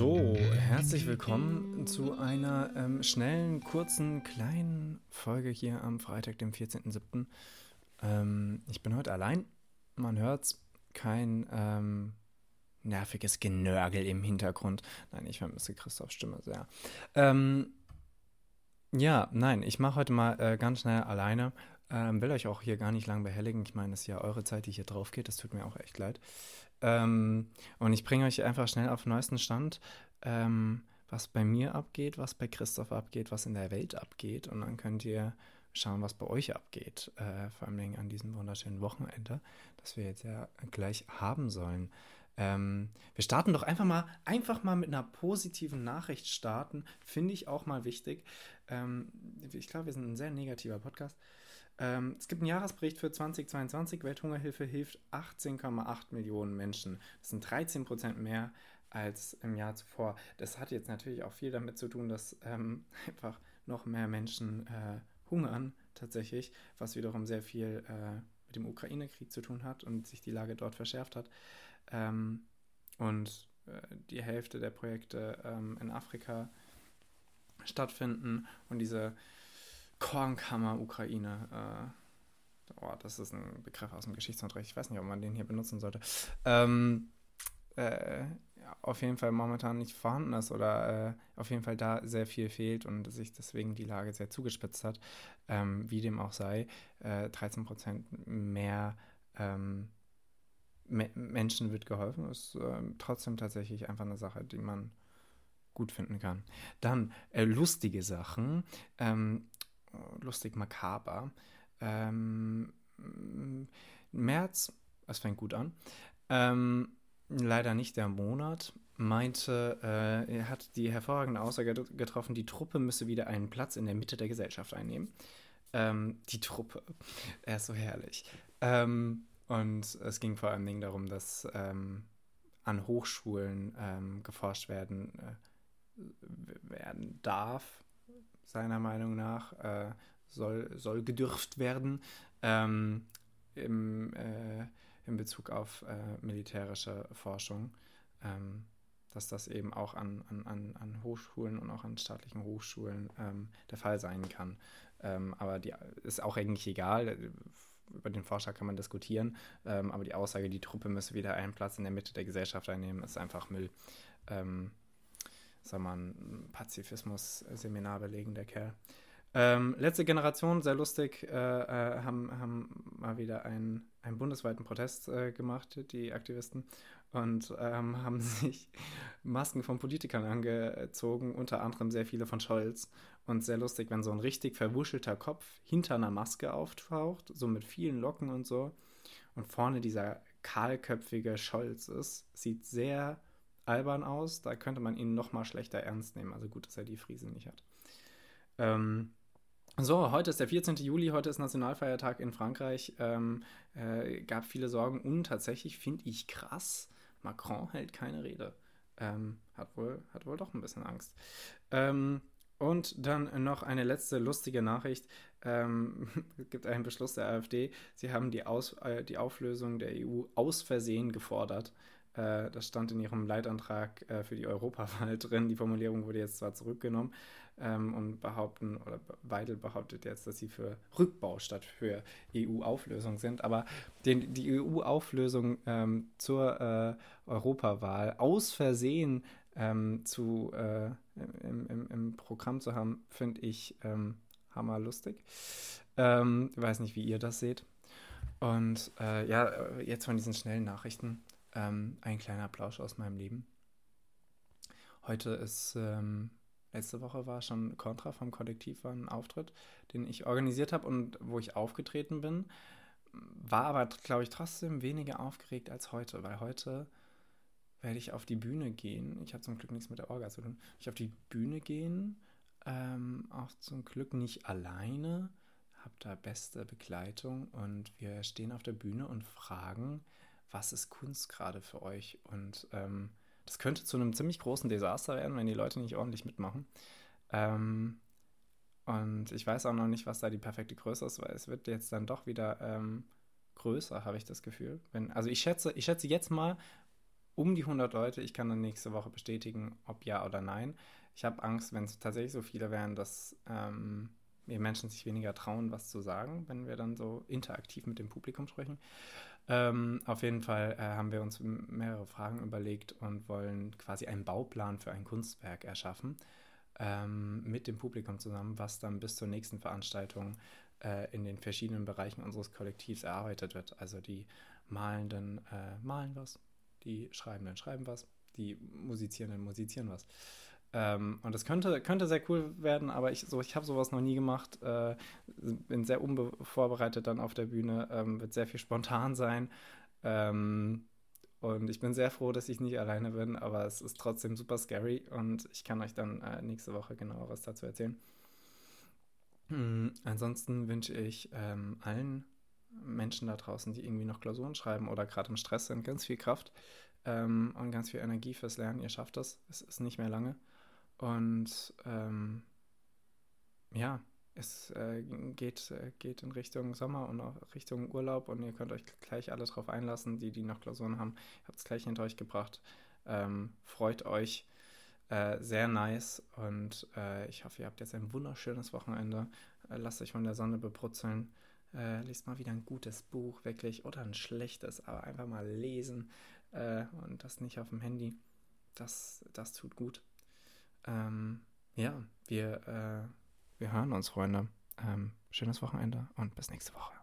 So, herzlich willkommen zu einer ähm, schnellen, kurzen, kleinen Folge hier am Freitag, dem 14.07. Ähm, ich bin heute allein, man hört's, kein ähm, nerviges Genörgel im Hintergrund. Nein, ich vermisse Christophs Stimme sehr. Ähm, ja, nein, ich mache heute mal äh, ganz schnell alleine. Ähm, will euch auch hier gar nicht lang behelligen. Ich meine, es ist ja eure Zeit, die hier drauf geht. Das tut mir auch echt leid. Ähm, und ich bringe euch einfach schnell auf den neuesten Stand, ähm, was bei mir abgeht, was bei Christoph abgeht, was in der Welt abgeht. Und dann könnt ihr schauen, was bei euch abgeht. Äh, vor allem an diesem wunderschönen Wochenende, das wir jetzt ja gleich haben sollen. Ähm, wir starten doch einfach mal, einfach mal mit einer positiven Nachricht starten, finde ich auch mal wichtig. Ähm, ich glaube, wir sind ein sehr negativer Podcast. Ähm, es gibt einen Jahresbericht für 2022. Welthungerhilfe hilft 18,8 Millionen Menschen. Das sind 13 Prozent mehr als im Jahr zuvor. Das hat jetzt natürlich auch viel damit zu tun, dass ähm, einfach noch mehr Menschen äh, hungern tatsächlich, was wiederum sehr viel äh, mit dem Ukraine-Krieg zu tun hat und sich die Lage dort verschärft hat. Ähm, und äh, die Hälfte der Projekte ähm, in Afrika stattfinden und diese Kornkammer Ukraine, äh, oh, das ist ein Begriff aus dem Geschichtsunterricht, ich weiß nicht, ob man den hier benutzen sollte, ähm, äh, auf jeden Fall momentan nicht vorhanden ist oder äh, auf jeden Fall da sehr viel fehlt und sich deswegen die Lage sehr zugespitzt hat, ähm, wie dem auch sei, äh, 13 Prozent mehr ähm, Menschen wird geholfen, ist äh, trotzdem tatsächlich einfach eine Sache, die man gut finden kann. Dann äh, lustige Sachen, ähm, lustig makaber. Ähm, März, das fängt gut an, ähm, leider nicht der Monat, meinte, äh, er hat die hervorragende Aussage getroffen, die Truppe müsse wieder einen Platz in der Mitte der Gesellschaft einnehmen. Ähm, die Truppe, er ist so herrlich. Ähm, und es ging vor allen Dingen darum, dass ähm, an Hochschulen ähm, geforscht werden, äh, werden darf, seiner Meinung nach, äh, soll, soll gedürft werden ähm, im, äh, in Bezug auf äh, militärische Forschung. Ähm, dass das eben auch an, an, an Hochschulen und auch an staatlichen Hochschulen ähm, der Fall sein kann. Ähm, aber die ist auch eigentlich egal über den Vorschlag kann man diskutieren, ähm, aber die Aussage, die Truppe müsse wieder einen Platz in der Mitte der Gesellschaft einnehmen, ist einfach Müll. Ähm, soll man Pazifismus-Seminar belegen, der Kerl. Ähm, letzte Generation, sehr lustig, äh, äh, haben, haben mal wieder einen, einen bundesweiten Protest äh, gemacht, die Aktivisten, und ähm, haben sich Masken von Politikern angezogen, unter anderem sehr viele von Scholz. Und sehr lustig, wenn so ein richtig verwuschelter Kopf hinter einer Maske auftaucht, so mit vielen Locken und so. Und vorne dieser kahlköpfige Scholz ist. Sieht sehr albern aus. Da könnte man ihn noch mal schlechter ernst nehmen. Also gut, dass er die Friesen nicht hat. Ähm, so, heute ist der 14. Juli, heute ist Nationalfeiertag in Frankreich. Ähm, äh, gab viele Sorgen und tatsächlich finde ich krass, Macron hält keine Rede. Ähm, hat, wohl, hat wohl doch ein bisschen Angst. Ähm, und dann noch eine letzte lustige Nachricht. Ähm, es gibt einen Beschluss der AfD. Sie haben die, Aus, äh, die Auflösung der EU aus Versehen gefordert. Äh, das stand in ihrem Leitantrag äh, für die Europawahl drin. Die Formulierung wurde jetzt zwar zurückgenommen ähm, und behaupten, oder Weidel behauptet jetzt, dass sie für Rückbau statt für EU-Auflösung sind. Aber den, die EU-Auflösung ähm, zur äh, Europawahl aus Versehen ähm, zu, äh, im, im, im, Programm zu haben, finde ich ähm, hammerlustig. Ähm, weiß nicht, wie ihr das seht. Und äh, ja, jetzt von diesen schnellen Nachrichten ähm, ein kleiner Plausch aus meinem Leben. Heute ist, ähm, letzte Woche war schon Contra vom Kollektiv war ein Auftritt, den ich organisiert habe und wo ich aufgetreten bin. War aber, glaube ich, trotzdem weniger aufgeregt als heute, weil heute werde ich auf die Bühne gehen. Ich habe zum Glück nichts mit der Orga zu tun. Ich auf die Bühne gehen, ähm, auch zum Glück nicht alleine, habe da beste Begleitung und wir stehen auf der Bühne und fragen, was ist Kunst gerade für euch? Und ähm, das könnte zu einem ziemlich großen Desaster werden, wenn die Leute nicht ordentlich mitmachen. Ähm, und ich weiß auch noch nicht, was da die perfekte Größe ist, weil es wird jetzt dann doch wieder ähm, größer, habe ich das Gefühl. Wenn, also ich schätze, ich schätze jetzt mal um die 100 Leute. Ich kann dann nächste Woche bestätigen, ob ja oder nein. Ich habe Angst, wenn es tatsächlich so viele wären, dass ähm, wir Menschen sich weniger trauen, was zu sagen, wenn wir dann so interaktiv mit dem Publikum sprechen. Ähm, auf jeden Fall äh, haben wir uns mehrere Fragen überlegt und wollen quasi einen Bauplan für ein Kunstwerk erschaffen ähm, mit dem Publikum zusammen, was dann bis zur nächsten Veranstaltung äh, in den verschiedenen Bereichen unseres Kollektivs erarbeitet wird. Also die Malenden äh, malen was, die Schreibenden schreiben was, die Musizierenden musizieren was. Ähm, und das könnte, könnte sehr cool werden, aber ich, so, ich habe sowas noch nie gemacht. Äh, bin sehr unvorbereitet dann auf der Bühne, ähm, wird sehr viel spontan sein. Ähm, und ich bin sehr froh, dass ich nicht alleine bin, aber es ist trotzdem super scary und ich kann euch dann äh, nächste Woche genaueres dazu erzählen. Mhm, ansonsten wünsche ich ähm, allen Menschen da draußen, die irgendwie noch Klausuren schreiben oder gerade im Stress sind, ganz viel Kraft ähm, und ganz viel Energie fürs Lernen. Ihr schafft das. Es ist nicht mehr lange. Und ähm, ja, es äh, geht, äh, geht in Richtung Sommer und auch Richtung Urlaub und ihr könnt euch gleich alle drauf einlassen, die, die noch Klausuren haben. Ihr habt es gleich hinter euch gebracht. Ähm, freut euch. Äh, sehr nice und äh, ich hoffe, ihr habt jetzt ein wunderschönes Wochenende. Äh, lasst euch von der Sonne bebrutzeln. Lest mal wieder ein gutes Buch, wirklich, oder ein schlechtes, aber einfach mal lesen und das nicht auf dem Handy. Das, das tut gut. Ähm, ja, wir, äh, wir hören uns, Freunde. Ähm, schönes Wochenende und bis nächste Woche.